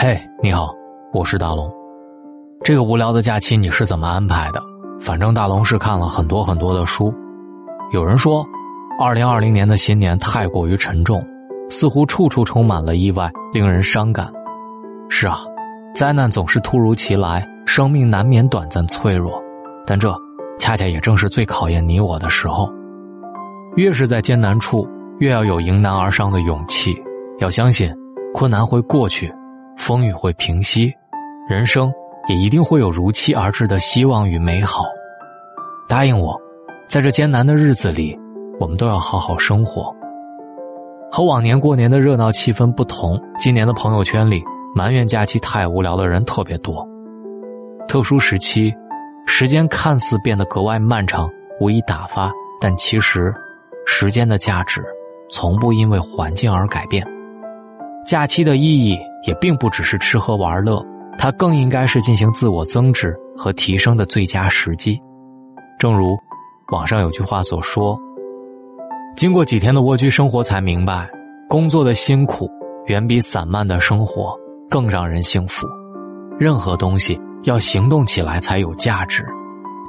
嘿，你好，我是大龙。这个无聊的假期你是怎么安排的？反正大龙是看了很多很多的书。有人说，二零二零年的新年太过于沉重，似乎处处充满了意外，令人伤感。是啊，灾难总是突如其来，生命难免短暂脆弱，但这恰恰也正是最考验你我的时候。越是在艰难处，越要有迎难而上的勇气，要相信困难会过去，风雨会平息，人生也一定会有如期而至的希望与美好。答应我，在这艰难的日子里，我们都要好好生活。和往年过年的热闹气氛不同，今年的朋友圈里埋怨假期太无聊的人特别多。特殊时期，时间看似变得格外漫长，无以打发，但其实。时间的价值，从不因为环境而改变。假期的意义也并不只是吃喝玩乐，它更应该是进行自我增值和提升的最佳时机。正如网上有句话所说：“经过几天的蜗居生活，才明白，工作的辛苦远比散漫的生活更让人幸福。任何东西要行动起来才有价值，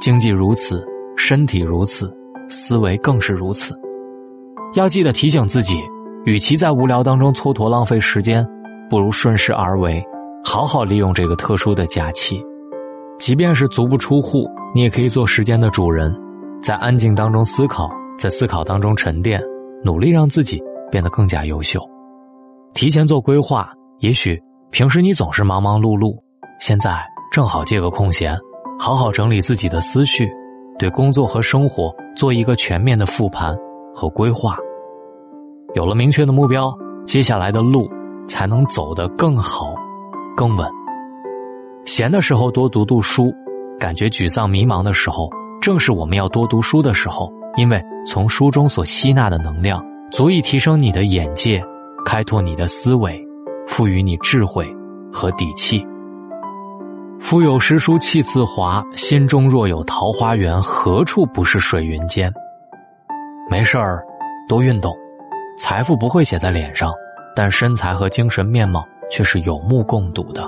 经济如此，身体如此，思维更是如此。”要记得提醒自己，与其在无聊当中蹉跎浪费时间，不如顺势而为，好好利用这个特殊的假期。即便是足不出户，你也可以做时间的主人，在安静当中思考，在思考当中沉淀，努力让自己变得更加优秀。提前做规划，也许平时你总是忙忙碌碌，现在正好借个空闲，好好整理自己的思绪，对工作和生活做一个全面的复盘。和规划，有了明确的目标，接下来的路才能走得更好、更稳。闲的时候多读读书，感觉沮丧迷茫的时候，正是我们要多读书的时候。因为从书中所吸纳的能量，足以提升你的眼界，开拓你的思维，赋予你智慧和底气。腹有诗书气自华，心中若有桃花源，何处不是水云间？没事儿，多运动，财富不会写在脸上，但身材和精神面貌却是有目共睹的。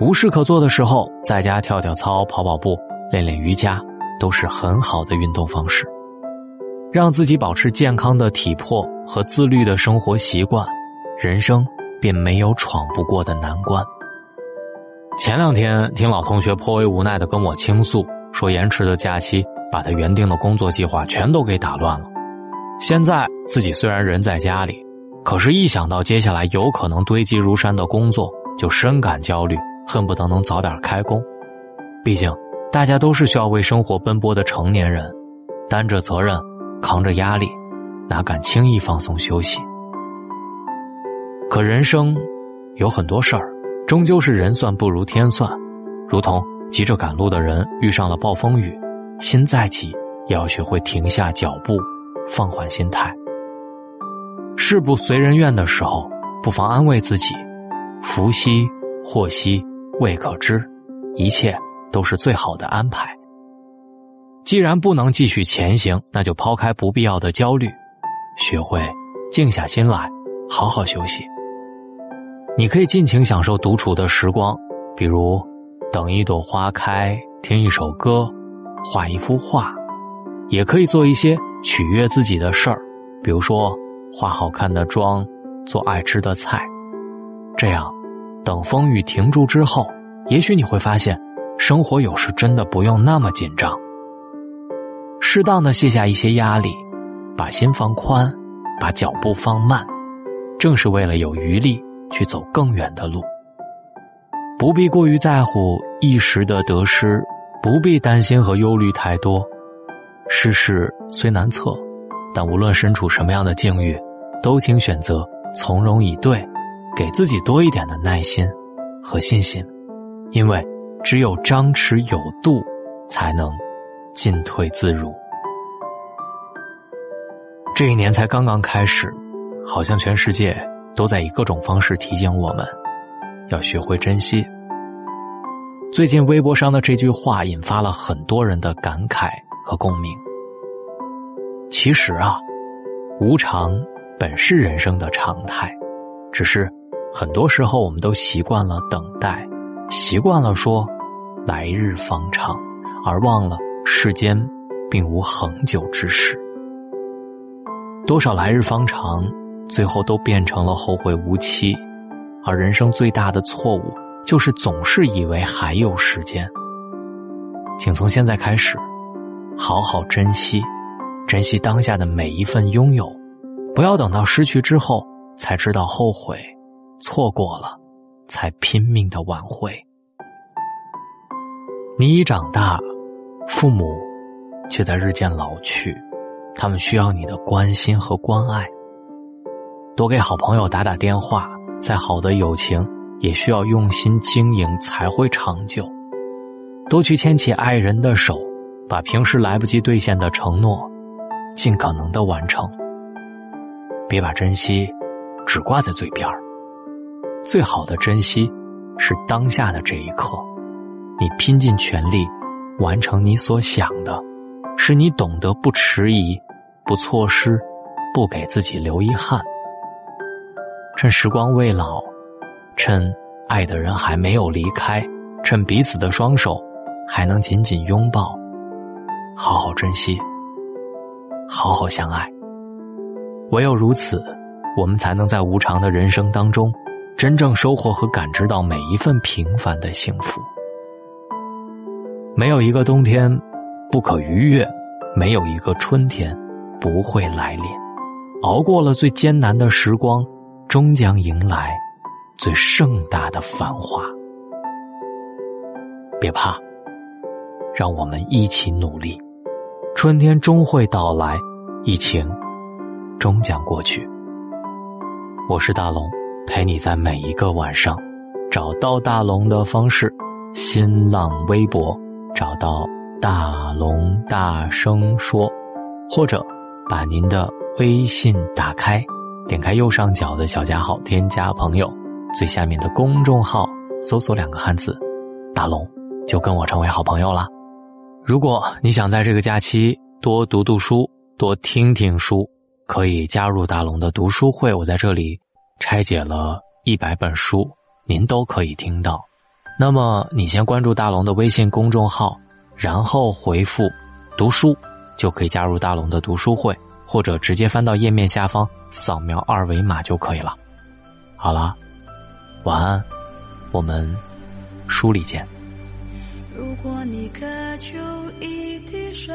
无事可做的时候，在家跳跳操、跑跑步、练练瑜伽，都是很好的运动方式。让自己保持健康的体魄和自律的生活习惯，人生便没有闯不过的难关。前两天听老同学颇为无奈的跟我倾诉，说延迟的假期。把他原定的工作计划全都给打乱了。现在自己虽然人在家里，可是，一想到接下来有可能堆积如山的工作，就深感焦虑，恨不得能早点开工。毕竟，大家都是需要为生活奔波的成年人，担着责任，扛着压力，哪敢轻易放松休息？可人生有很多事儿，终究是人算不如天算。如同急着赶路的人遇上了暴风雨。心再急，也要学会停下脚步，放缓心态。事不随人愿的时候，不妨安慰自己：福兮祸兮未可知，一切都是最好的安排。既然不能继续前行，那就抛开不必要的焦虑，学会静下心来，好好休息。你可以尽情享受独处的时光，比如等一朵花开，听一首歌。画一幅画，也可以做一些取悦自己的事儿，比如说化好看的妆，做爱吃的菜。这样，等风雨停住之后，也许你会发现，生活有时真的不用那么紧张。适当的卸下一些压力，把心放宽，把脚步放慢，正是为了有余力去走更远的路。不必过于在乎一时的得失。不必担心和忧虑太多，世事虽难测，但无论身处什么样的境遇，都请选择从容以对，给自己多一点的耐心和信心，因为只有张弛有度，才能进退自如。这一年才刚刚开始，好像全世界都在以各种方式提醒我们，要学会珍惜。最近微博上的这句话引发了很多人的感慨和共鸣。其实啊，无常本是人生的常态，只是很多时候我们都习惯了等待，习惯了说“来日方长”，而忘了世间并无恒久之事。多少来日方长，最后都变成了后会无期。而人生最大的错误，就是总是以为还有时间。请从现在开始，好好珍惜，珍惜当下的每一份拥有，不要等到失去之后才知道后悔，错过了，才拼命的挽回。你已长大，父母却在日渐老去，他们需要你的关心和关爱。多给好朋友打打电话。再好的友情，也需要用心经营才会长久。多去牵起爱人的手，把平时来不及兑现的承诺，尽可能的完成。别把珍惜只挂在嘴边儿。最好的珍惜，是当下的这一刻。你拼尽全力完成你所想的，是你懂得不迟疑、不错失、不给自己留遗憾。趁时光未老，趁爱的人还没有离开，趁彼此的双手还能紧紧拥抱，好好珍惜，好好相爱。唯有如此，我们才能在无常的人生当中，真正收获和感知到每一份平凡的幸福。没有一个冬天不可逾越，没有一个春天不会来临。熬过了最艰难的时光。终将迎来最盛大的繁华。别怕，让我们一起努力。春天终会到来，疫情终将过去。我是大龙，陪你在每一个晚上找到大龙的方式：新浪微博找到大龙大声说，或者把您的微信打开。点开右上角的小加号，添加朋友，最下面的公众号搜索两个汉字“大龙”，就跟我成为好朋友了。如果你想在这个假期多读读书、多听听书，可以加入大龙的读书会。我在这里拆解了一百本书，您都可以听到。那么你先关注大龙的微信公众号，然后回复“读书”，就可以加入大龙的读书会。或者直接翻到页面下方扫描二维码就可以了。好了，晚安，我们书里见。如果你渴求一滴水，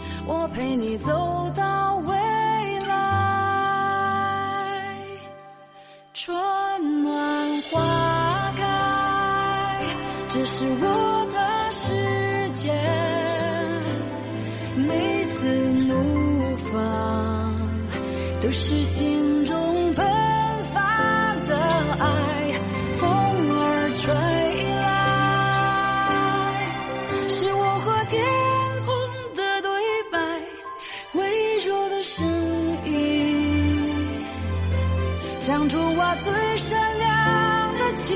我陪你走到未来。春暖花开，这是我的世界。每次怒放。都是心中善良的期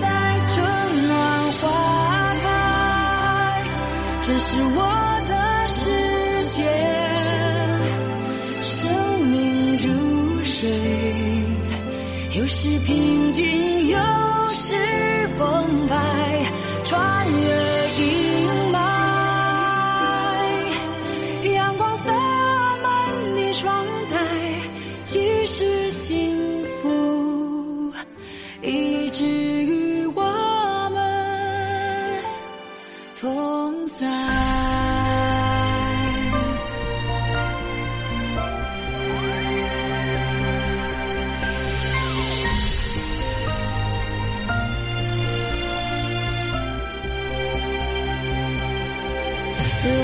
待，春暖花开，这是我的世界。生命如水有时平静，有时澎湃，穿越阴霾。阳光洒满你窗台，即使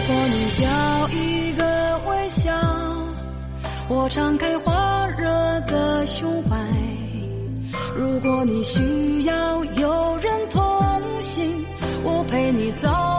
如果你笑一个微笑我敞开火热的胸怀。如果你需要有人同行我陪你走。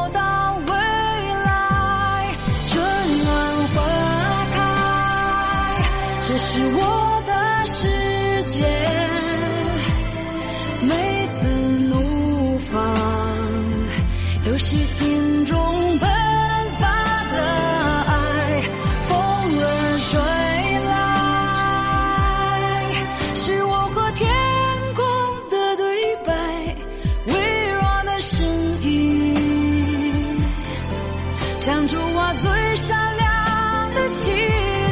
如我最善良的期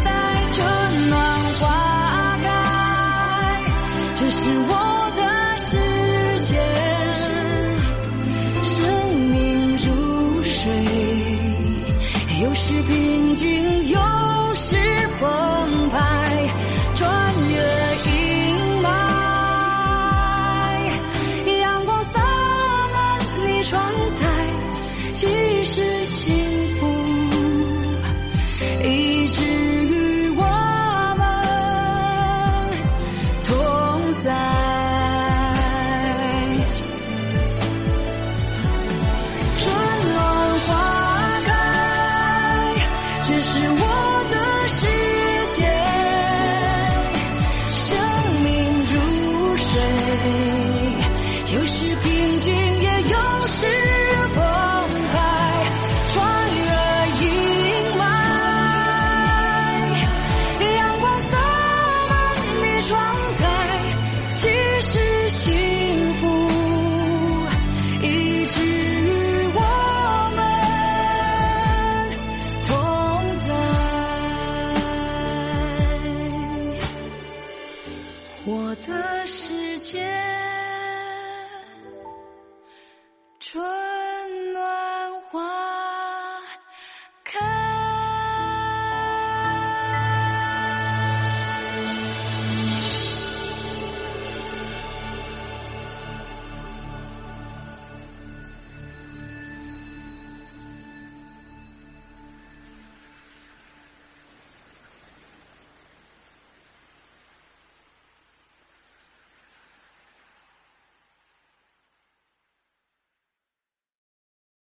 待春暖花开这是我的世界生命如水有时平静又